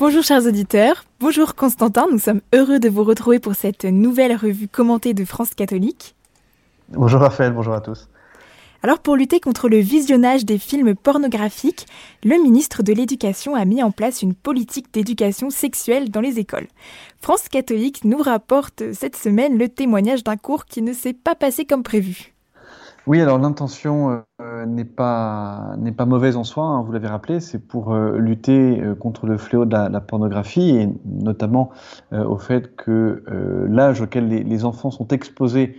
Bonjour chers auditeurs, bonjour Constantin, nous sommes heureux de vous retrouver pour cette nouvelle revue commentée de France catholique. Bonjour Raphaël, bonjour à tous. Alors pour lutter contre le visionnage des films pornographiques, le ministre de l'Éducation a mis en place une politique d'éducation sexuelle dans les écoles. France catholique nous rapporte cette semaine le témoignage d'un cours qui ne s'est pas passé comme prévu. Oui, alors l'intention euh, n'est pas pas mauvaise en soi. Hein, vous l'avez rappelé, c'est pour euh, lutter euh, contre le fléau de la, pornographie et notamment au fait que l'âge auquel les, enfants sont exposés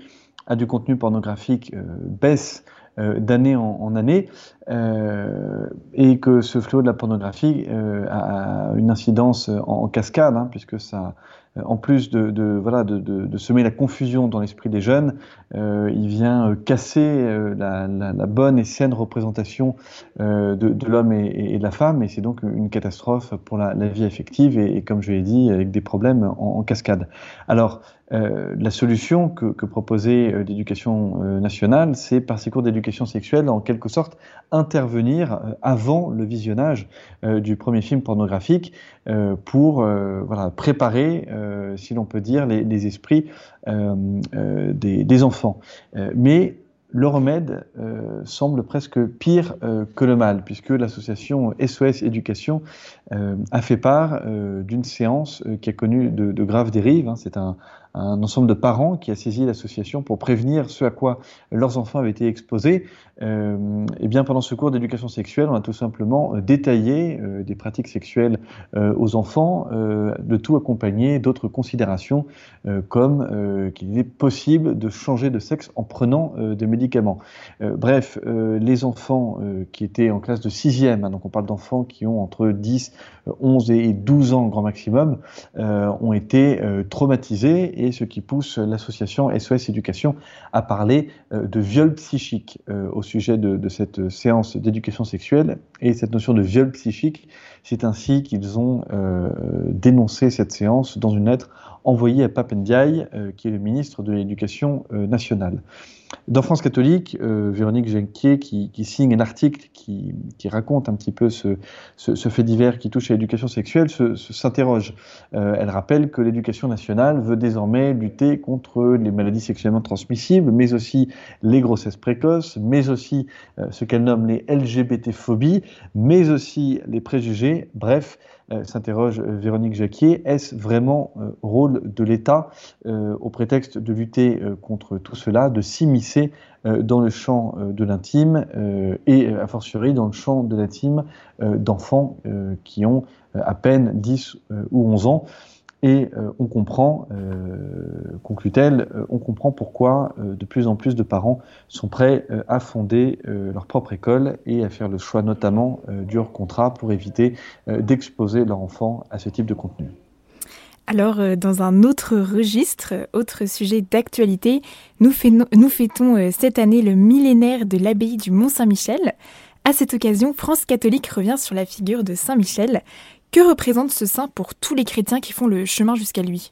à du contenu pornographique baisse d'année en, année et que ce fléau de la pornographie a une incidence en, cascade, hein, puisque ça euh, en plus de, voilà, de, semer la confusion dans l'esprit des jeunes, euh, il vient euh, casser la, bonne et saine représentation de, l'homme et, de la femme, et c'est donc une catastrophe pour la, vie affective, et, comme je l'ai dit, avec des problèmes en, cascade. Alors, la solution que, proposait l'éducation nationale, c'est par ces cours d'éducation sexuelle, en quelque sorte, intervenir avant le visionnage du premier film pornographique pour voilà, préparer euh, si l'on peut dire, les, esprits euh, euh, des, enfants. mais le remède semble presque pire que le mal, puisque l'association SOS Éducation a fait part d'une séance qui a connu de, graves dérives. Hein. C'est un, un ensemble de parents qui a saisi l'association pour prévenir ce à quoi leurs enfants avaient été exposés. Euh, et bien pendant ce cours d'éducation sexuelle, on a tout simplement euh, détaillé euh, des pratiques sexuelles euh, aux enfants, de tout accompagné d'autres considérations comme qu'il est possible de changer de sexe en prenant des médicaments. bref, les enfants qui étaient en classe de 6e, hein, donc on parle d'enfants qui ont entre 10, 11 et 12 ans grand maximum, ont été traumatisés et ce qui pousse l'association SOS Éducation à parler euh, de viol psychique euh, au sujet de, cette séance d'éducation sexuelle. Et cette notion de viol psychique, c'est ainsi qu'ils ont euh, dénoncé cette séance dans une lettre envoyée à Papendiaï, qui est le ministre de l'Éducation nationale. Dans France catholique, euh, Véronique Jenquier, qui, signe un article qui, raconte un petit peu ce, fait divers qui touche à l'éducation sexuelle, s'interroge. Euh, elle rappelle que l'éducation nationale veut désormais lutter contre les maladies sexuellement transmissibles, mais aussi les grossesses précoces, mais aussi euh, ce qu'elle nomme les LGBT-phobies, mais aussi les préjugés, bref, euh, s'interroge euh, Véronique Jacquier, est-ce vraiment euh, de l'État, au prétexte de lutter contre tout cela, de s'immiscer dans le champ de l'intime et a fortiori dans le champ de l'intime d'enfants qui ont à peine 10 ou 11 ans et euh, on comprend, euh, conclut-elle, euh, on comprend pourquoi de plus en plus de parents sont prêts à fonder leur propre école et à faire le choix notamment du hors-contrat pour éviter d'exposer leur enfant à ce type de contenu. Alors, dans un autre registre, autre sujet d'actualité, nous, fêtons cette année le millénaire de l'abbaye du Mont-Saint-Michel. À cette occasion, France catholique revient sur la figure de Saint Michel, que représente ce saint pour tous les chrétiens qui font le chemin jusqu'à lui?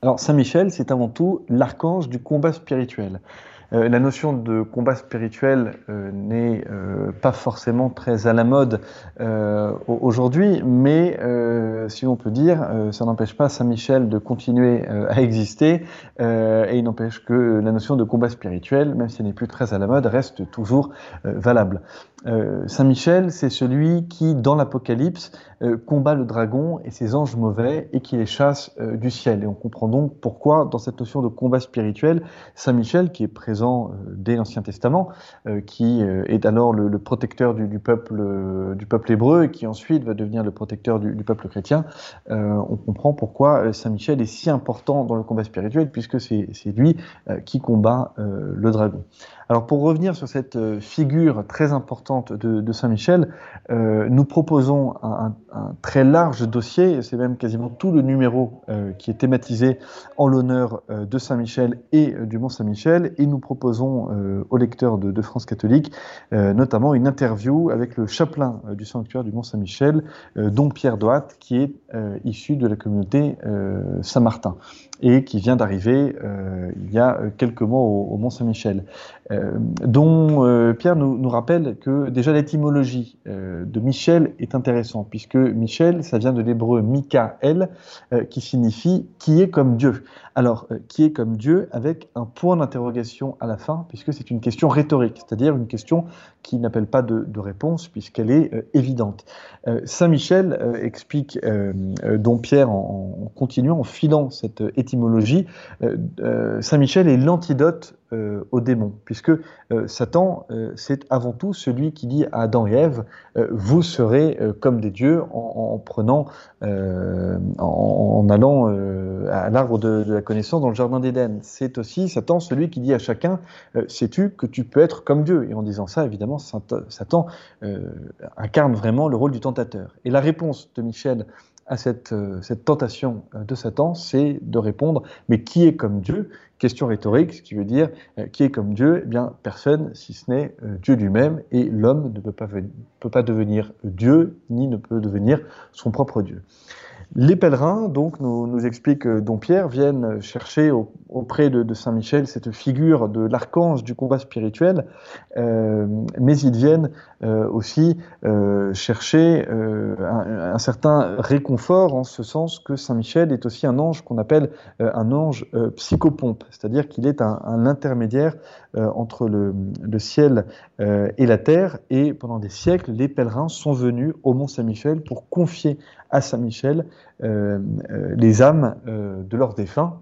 Alors Saint Michel, c'est avant tout l'archange du combat spirituel. Euh, la notion de combat spirituel euh, n'est euh, pas forcément très à la mode aujourd'hui, mais si on peut dire, ça n'empêche pas Saint Michel de continuer à exister, et il n'empêche que la notion de combat spirituel, même si elle n'est plus très à la mode, reste toujours valable. Saint Michel, c'est celui qui, dans l'Apocalypse, combat le dragon et ses anges mauvais et qui les chasse du ciel. Et on comprend donc pourquoi, dans cette notion de combat spirituel, Saint Michel, qui est présent euh, dès l'Ancien Testament, euh, qui euh, est alors le, protecteur du, peuple, du peuple hébreu et qui ensuite va devenir le protecteur du, peuple chrétien. on comprend pourquoi Saint Michel est si important dans le combat spirituel, puisque c'est lui qui combat le dragon. Alors pour revenir sur cette figure très importante de, Saint Michel, nous proposons un, très large dossier, c'est même quasiment tout le numéro qui est thématisé en l'honneur de Saint Michel et du Mont Saint Michel, et nous proposons euh, aux lecteurs de, France catholique euh, notamment une interview avec le chapelain euh, du sanctuaire du Mont-Saint-Michel, dont Pierre Doat, qui est issu de la communauté Saint-Martin. Et qui vient d'arriver il y a quelques mois au, Mont Saint-Michel, dont Pierre nous, nous, rappelle que déjà l'étymologie de Michel est intéressante, puisque Michel, ça vient de l'hébreu Mikael, qui signifie qui est comme Dieu. Alors, qui est comme Dieu avec un point d'interrogation à la fin, puisque c'est une question rhétorique, c'est-à-dire une question qui n'appelle pas de, réponse, puisqu'elle est évidente. Saint Michel explique Don Pierre en, en, continuant, en filant cette étymologie, euh, euh, Saint Michel est l'antidote euh, au démon, puisque Satan, c'est avant tout celui qui dit à Adam et Ève, vous serez comme des dieux en, prenant, en, allant à l'arbre de, la connaissance dans le jardin d'Éden. C'est aussi Satan celui qui dit à chacun, sais-tu que tu peux être comme Dieu? Et en disant ça, évidemment, Satan incarne vraiment le rôle du tentateur. Et la réponse de Michel à cette, euh, tentation euh, de Satan, c'est de répondre, mais qui est comme Dieu? Question rhétorique, ce qui veut dire, euh, qui est comme Dieu? Eh bien, personne, si ce n'est Dieu lui-même, et l'homme ne peut pas devenir Dieu, ni ne peut devenir son propre Dieu. Les pèlerins, donc, nous, explique Don Pierre, viennent chercher auprès de, Saint Michel cette figure de l'archange du combat spirituel, euh, mais ils viennent euh, aussi euh, chercher un, certain réconfort en ce sens que Saint Michel est aussi un ange qu'on appelle un ange psychopompe, c'est-à-dire qu'il est un, intermédiaire entre le, ciel et la terre, et pendant des siècles, les pèlerins sont venus au Mont Saint-Michel pour confier à Saint-Michel euh, euh, les âmes euh, de leurs défunts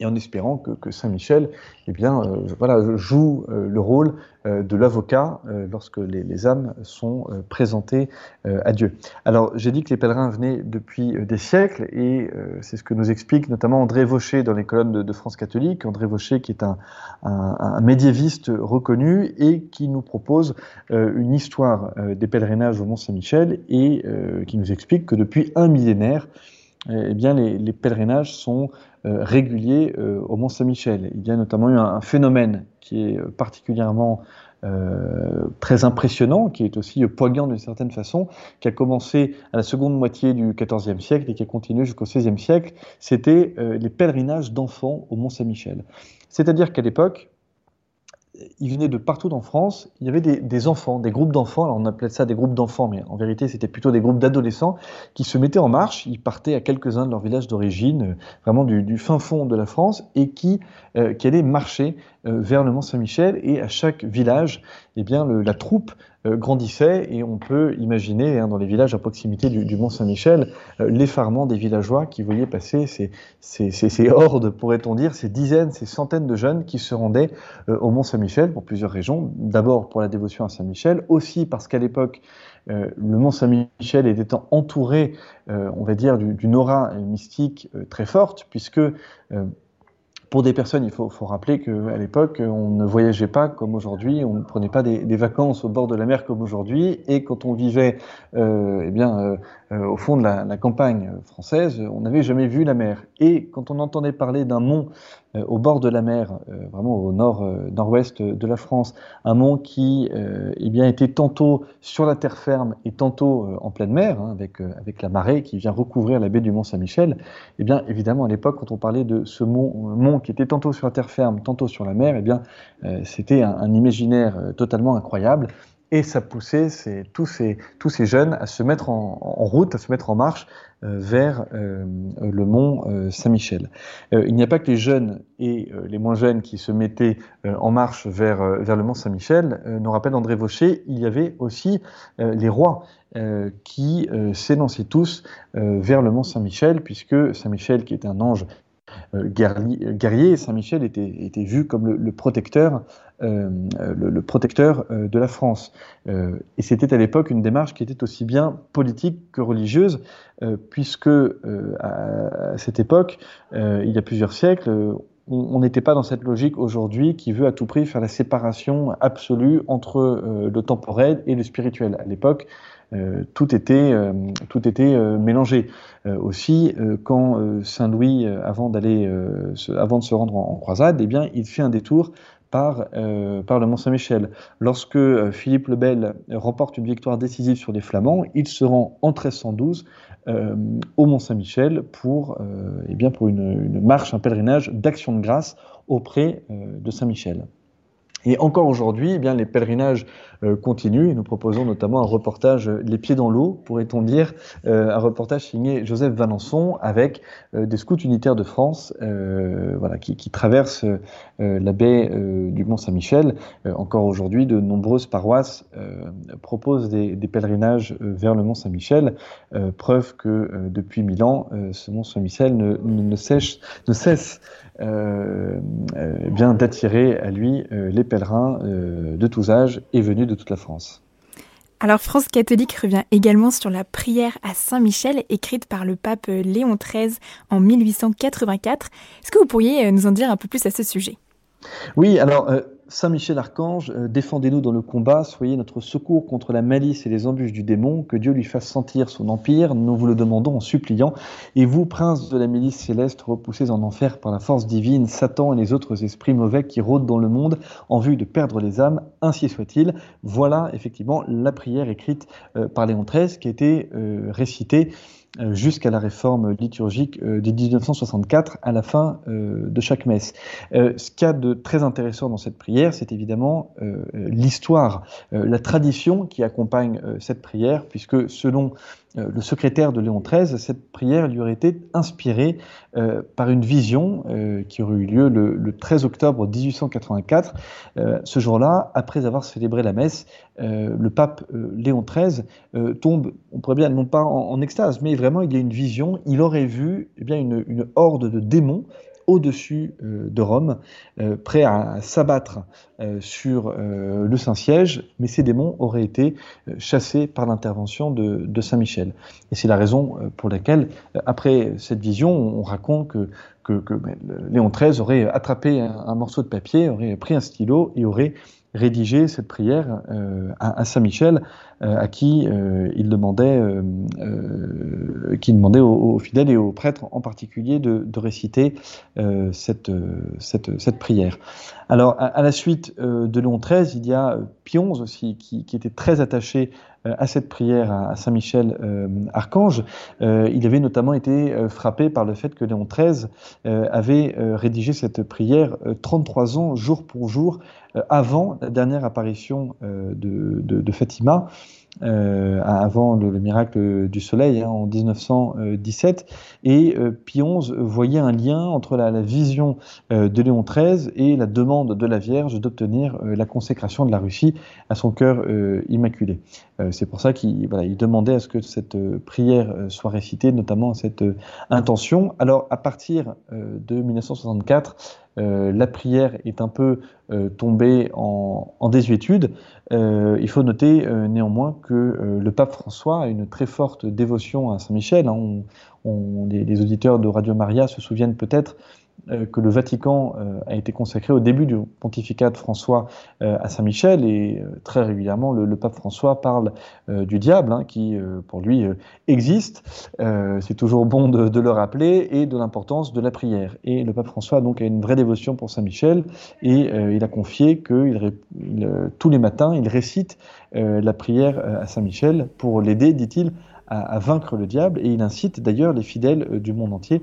et en espérant que, Saint-Michel eh bien, voilà, joue le rôle de l'avocat lorsque les, âmes sont présentées à Dieu. Alors, j'ai dit que les pèlerins venaient depuis des siècles, et c'est ce que nous explique notamment André Vaucher dans les colonnes de, France catholique. André Vaucher, qui est un, un, médiéviste reconnu et qui nous propose une histoire des pèlerinages au Mont Saint-Michel et qui nous explique que depuis un millénaire, eh bien, les, pèlerinages sont euh, réguliers euh, au Mont Saint-Michel. Il y a notamment eu un, phénomène qui est euh, particulièrement très impressionnant, qui est aussi poignant d'une certaine façon, qui a commencé à la seconde moitié du XIVe siècle et qui a continué jusqu'au XVIe siècle, c'était les pèlerinages d'enfants au Mont Saint-Michel. C'est-à-dire qu'à l'époque, ils venaient de partout en France. Il y avait des, enfants, des groupes d'enfants. Alors on appelait ça des groupes d'enfants, mais en vérité c'était plutôt des groupes d'adolescents qui se mettaient en marche. Ils partaient à quelques-uns de leur village d'origine, euh, vraiment du, fin fond de la France, et qui, euh, qui allaient marcher vers le Mont Saint-Michel. Et à chaque village, eh bien, la troupe euh, grandissait et on peut imaginer hein, dans les villages à proximité du, Mont Saint-Michel euh, l'effarement des villageois qui voyaient passer ces, ces, ces, hordes, pourrait-on dire, ces dizaines, ces centaines de jeunes qui se rendaient euh, au Mont Saint-Michel pour plusieurs raisons. D'abord pour la dévotion à Saint-Michel, aussi parce qu'à l'époque le Mont Saint-Michel était entouré, on va dire, d'une aura mystique très forte, puisque pour des personnes, il faut, faut rappeler qu'à l'époque, on ne voyageait pas comme aujourd'hui, on ne prenait pas des, vacances au bord de la mer comme aujourd'hui, et quand on vivait euh, eh bien, euh, euh, au fond de la, campagne française, on n'avait jamais vu la mer. Et quand on entendait parler d'un mont au bord de la mer, vraiment au nord, nord-ouest de la France, un mont qui eh était tantôt sur la terre ferme et tantôt en pleine mer, hein, avec, la marée qui vient recouvrir la baie du Mont Saint-Michel, eh bien, évidemment, à l'époque, quand on parlait de ce mont, mont qui était tantôt sur la terre ferme, tantôt sur la mer, eh bien, euh, c'était un, imaginaire euh, totalement incroyable. Et ça poussait tous, ces, jeunes à se mettre en, route, à se mettre en marche euh, vers le mont Saint-Michel. il n'y a pas que les jeunes et les moins jeunes qui se mettaient en marche vers, le mont Saint-Michel. nous rappelle André Vaucher, il y avait aussi les rois qui s'élançaient tous vers le mont Saint-Michel, puisque Saint-Michel, qui est un ange euh, guerrier, Saint-Michel était, vu comme le, protecteur, euh, le, protecteur euh, de la France. et c'était à l'époque une démarche qui était aussi bien politique que religieuse, puisque à, cette époque, il y a plusieurs siècles, on n'était pas dans cette logique aujourd'hui qui veut à tout prix faire la séparation absolue entre le temporel et le spirituel. À l'époque, euh, tout était, euh, tout était euh, mélangé. aussi, quand Saint Louis, avant d'aller, avant de se rendre en, croisade, eh bien, il fait un détour par, par le Mont-Saint-Michel. Lorsque Philippe le Bel remporte une victoire décisive sur les Flamands, il se rend en 1312 au Mont-Saint-Michel pour, eh une, marche, un pèlerinage d'action de grâce auprès de Saint-Michel. Et encore aujourd'hui, eh bien, les pèlerinages euh, continuent nous proposons notamment un reportage euh, Les pieds dans l'eau, pourrait-on dire, euh, un reportage signé Joseph Valençon avec des scouts unitaires de France voilà, qui, traversent la baie du Mont-Saint-Michel. encore aujourd'hui, de nombreuses paroisses proposent des, pèlerinages vers le Mont-Saint-Michel, preuve que depuis mille ans, ce Mont-Saint-Michel ne, ne, ne cesse bien d'attirer à lui les pèlerins euh, de tous âges et venus de toute la France. Alors France catholique revient également sur la prière à Saint-Michel écrite par le pape Léon XIII en 1884. Est-ce que vous pourriez euh, nous en dire un peu plus à ce sujet? Oui, alors euh, Saint Michel Archange, euh, défendez-nous dans le combat, soyez notre secours contre la malice et les embûches du démon, que Dieu lui fasse sentir son empire, nous vous le demandons en suppliant. Et vous, prince de la milice céleste, repoussés en enfer par la force divine, Satan et les autres esprits mauvais qui rôdent dans le monde en vue de perdre les âmes, ainsi soit-il. Voilà effectivement la prière écrite euh, par Léon XIII qui a été euh, récitée jusqu'à la réforme liturgique euh, de 1964 à la fin euh, de chaque messe. Ce qu'il y a de très intéressant dans cette prière, c'est évidemment l'histoire, la tradition qui accompagne cette prière, puisque selon euh, le secrétaire de Léon XIII, cette prière lui aurait été inspirée euh, par une vision euh, qui aurait eu lieu le, 13 octobre 1884. ce jour-là, après avoir célébré la messe, le pape Léon XIII tombe, on pourrait bien non pas en, extase, mais vraiment il a une vision. Il aurait vu eh bien une horde de démons au-dessus euh, de Rome, euh, prêt à, s'abattre euh, sur le Saint-Siège, mais ces démons auraient été chassés par l'intervention de, Saint-Michel. Et c'est la raison pour laquelle, après cette vision, on raconte que, ben, Léon XIII aurait attrapé un, morceau de papier, aurait pris un stylo et aurait rédigé cette prière à, Saint-Michel, à qui il demandait, qui demandait aux, fidèles et aux prêtres en particulier de, réciter cette, cette, cette, prière. Alors, à, la suite de Léon XIII, il y a Pion aussi, qui, qui était très attaché à cette prière à Saint-Michel Archange. il avait notamment été frappé par le fait que Léon XIII avait rédigé cette prière 33 ans, jour pour jour, avant la dernière apparition de, de, de Fatima. Euh, avant le, miracle du soleil hein, en 1917. Et euh, XI voyait un lien entre la, vision euh, de Léon XIII et la demande de la Vierge d'obtenir la consécration de la Russie à son cœur immaculé. C'est pour ça qu'il il demandait à ce que cette prière soit récitée, notamment à cette intention. Alors à partir de 1964, euh, la prière est un peu euh, tombée en, désuétude. Euh, il faut noter néanmoins que le pape François a une très forte dévotion à Saint-Michel. Hein. les, auditeurs de Radio Maria se souviennent peut-être que le Vatican euh, a été consacré au début du pontificat de François euh, à Saint-Michel et très régulièrement le, pape François parle du diable hein, qui pour lui existe. C'est toujours bon de, le rappeler et de l'importance de la prière. Et le pape François donc a une vraie dévotion pour Saint-Michel et il a confié que tous les matins il récite la prière à Saint-Michel pour l'aider, dit-il, à, vaincre le diable et il incite d'ailleurs les fidèles du monde entier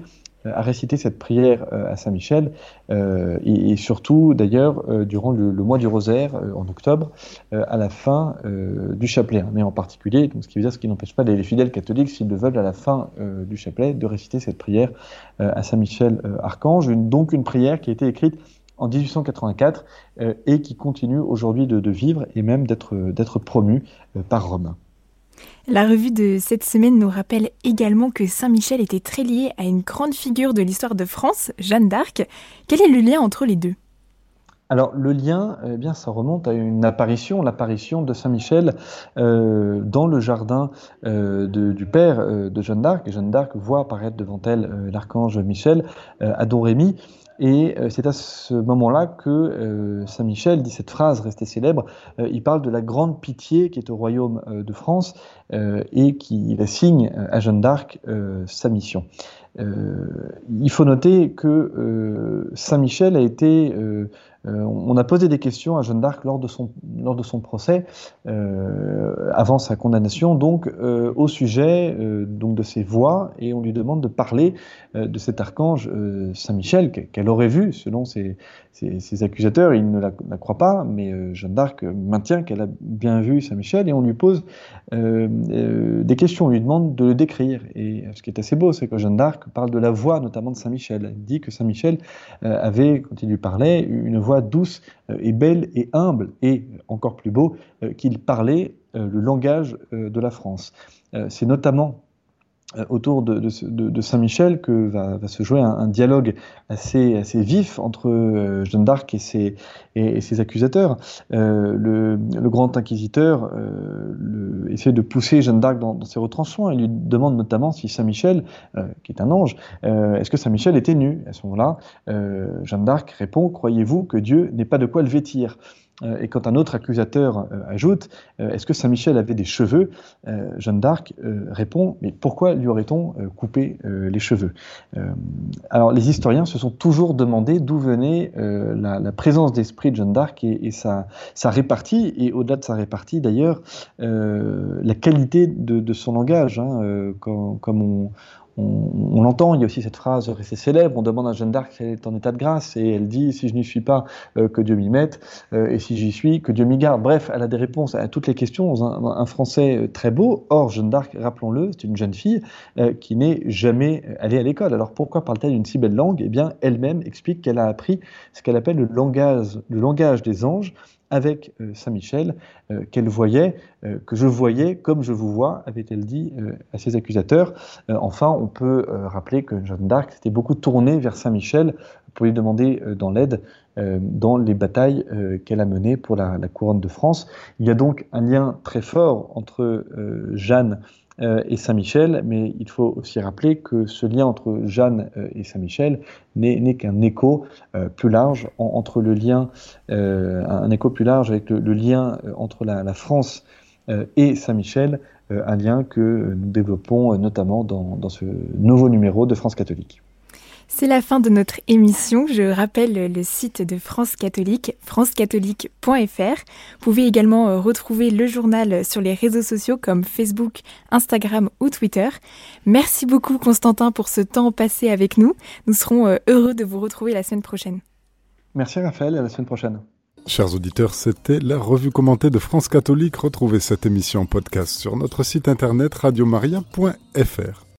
à réciter cette prière euh, à Saint-Michel, euh, et, surtout d'ailleurs euh, durant le, mois du rosaire en octobre, à la fin du chapelet, hein. mais en particulier, donc, ce qui veut dire ce qui n'empêche pas les, fidèles catholiques, s'ils le veulent, à la fin du chapelet, de réciter cette prière à Saint-Michel Archange, donc une prière qui a été écrite en 1884 et qui continue aujourd'hui de, de, vivre et même d'être promue par Rome. La revue de cette semaine nous rappelle également que Saint-Michel était très lié à une grande figure de l'histoire de France, Jeanne d'Arc. Quel est le lien entre les deux? Alors le lien, eh bien, ça remonte à une apparition, l'apparition de Saint Michel euh, dans le jardin euh, du père euh, de Jeanne d'Arc. Jeanne d'Arc voit apparaître devant elle l'archange Michel à Don Rémy. Et euh, c'est à ce moment-là que euh, Saint Michel dit cette phrase restée célèbre. Euh, il parle de la grande pitié qui est au royaume de France et qui assigne à Jeanne d'Arc sa mission. il faut noter que Saint Michel a été on a posé des questions à Jeanne d'Arc lors de son lors de son procès, avant sa condamnation, donc au sujet donc de ses voix, et on lui demande de parler de cet archange Saint Michel qu'elle aurait vu selon ses, ses, accusateurs. Il ne la, croit pas, mais Jeanne d'Arc maintient qu'elle a bien vu Saint Michel, et on lui pose des questions, on lui demande de le décrire. Et ce qui est assez beau, c'est que Jeanne d'Arc parle de la voix notamment de Saint Michel. Elle dit que Saint Michel euh, avait, quand il lui parlait, une voix douce euh, et belle et humble, et encore plus beau, euh, qu'il parlait le langage de la France. C'est notamment euh, autour de, Saint-Michel que va, se jouer un, dialogue assez, assez vif entre euh, Jeanne d'Arc et ses, et, ses accusateurs. Euh, le, grand inquisiteur essaie de pousser Jeanne d'Arc dans, ses retranchements. Et lui demande notamment si Saint-Michel, qui est un ange, est-ce que Saint-Michel était nu? À ce moment-là, Jeanne d'Arc répond Croyez-vous que Dieu n'ait pas de quoi le vêtir? euh, et quand un autre accusateur euh, ajoute euh, Est-ce que Saint-Michel avait des cheveux Jeanne d'Arc répond Mais pourquoi lui aurait-on coupé les cheveux Alors les historiens se sont toujours demandé d'où venait la, présence d'esprit de Jeanne d'Arc et, sa, répartie, et au-delà de sa répartie d'ailleurs, la qualité de, son langage. Hein, comme on, on, l'entend, il y a aussi cette phrase restée célèbre, on demande à Jeanne d'Arc si elle est en état de grâce, et elle dit, si je n'y suis pas, euh, que Dieu m'y mette, euh, et si j'y suis, que Dieu m'y garde. Bref, elle a des réponses à toutes les questions, un, un français euh, très beau. Or, Jeanne d'Arc, rappelons-le, c'est une jeune fille qui n'est jamais allée à l'école. Alors pourquoi parle-t-elle une si belle langue? Eh bien, elle-même explique qu'elle a appris ce qu'elle appelle le langage des anges, avec euh, Saint-Michel, euh, qu'elle voyait, euh, que je voyais comme je vous vois, avait-elle dit à ses accusateurs. enfin, on peut rappeler que Jeanne d'Arc s'était beaucoup tournée vers Saint-Michel pour lui demander dans l'aide dans les batailles qu'elle a menées pour la, la, couronne de France. Il y a donc un lien très fort entre Jeanne et Saint-Michel, mais il faut aussi rappeler que ce lien entre Jeanne euh, et Saint-Michel n'est qu'un écho euh, plus large entre le lien, un écho plus large avec le, lien entre la, France et Saint-Michel, un lien que nous développons notamment dans ce nouveau numéro de France catholique. C'est la fin de notre émission. Je rappelle le site de France Catholique, francecatholique.fr. Vous pouvez également euh, retrouver le journal sur les réseaux sociaux comme Facebook, Instagram ou Twitter. Merci beaucoup Constantin pour ce temps passé avec nous. Nous serons euh, heureux de vous retrouver la semaine prochaine. Merci Raphaël, à la semaine prochaine. Chers auditeurs, c'était la revue commentée de France Catholique. Retrouvez cette émission en podcast sur notre site internet radiomaria.fr.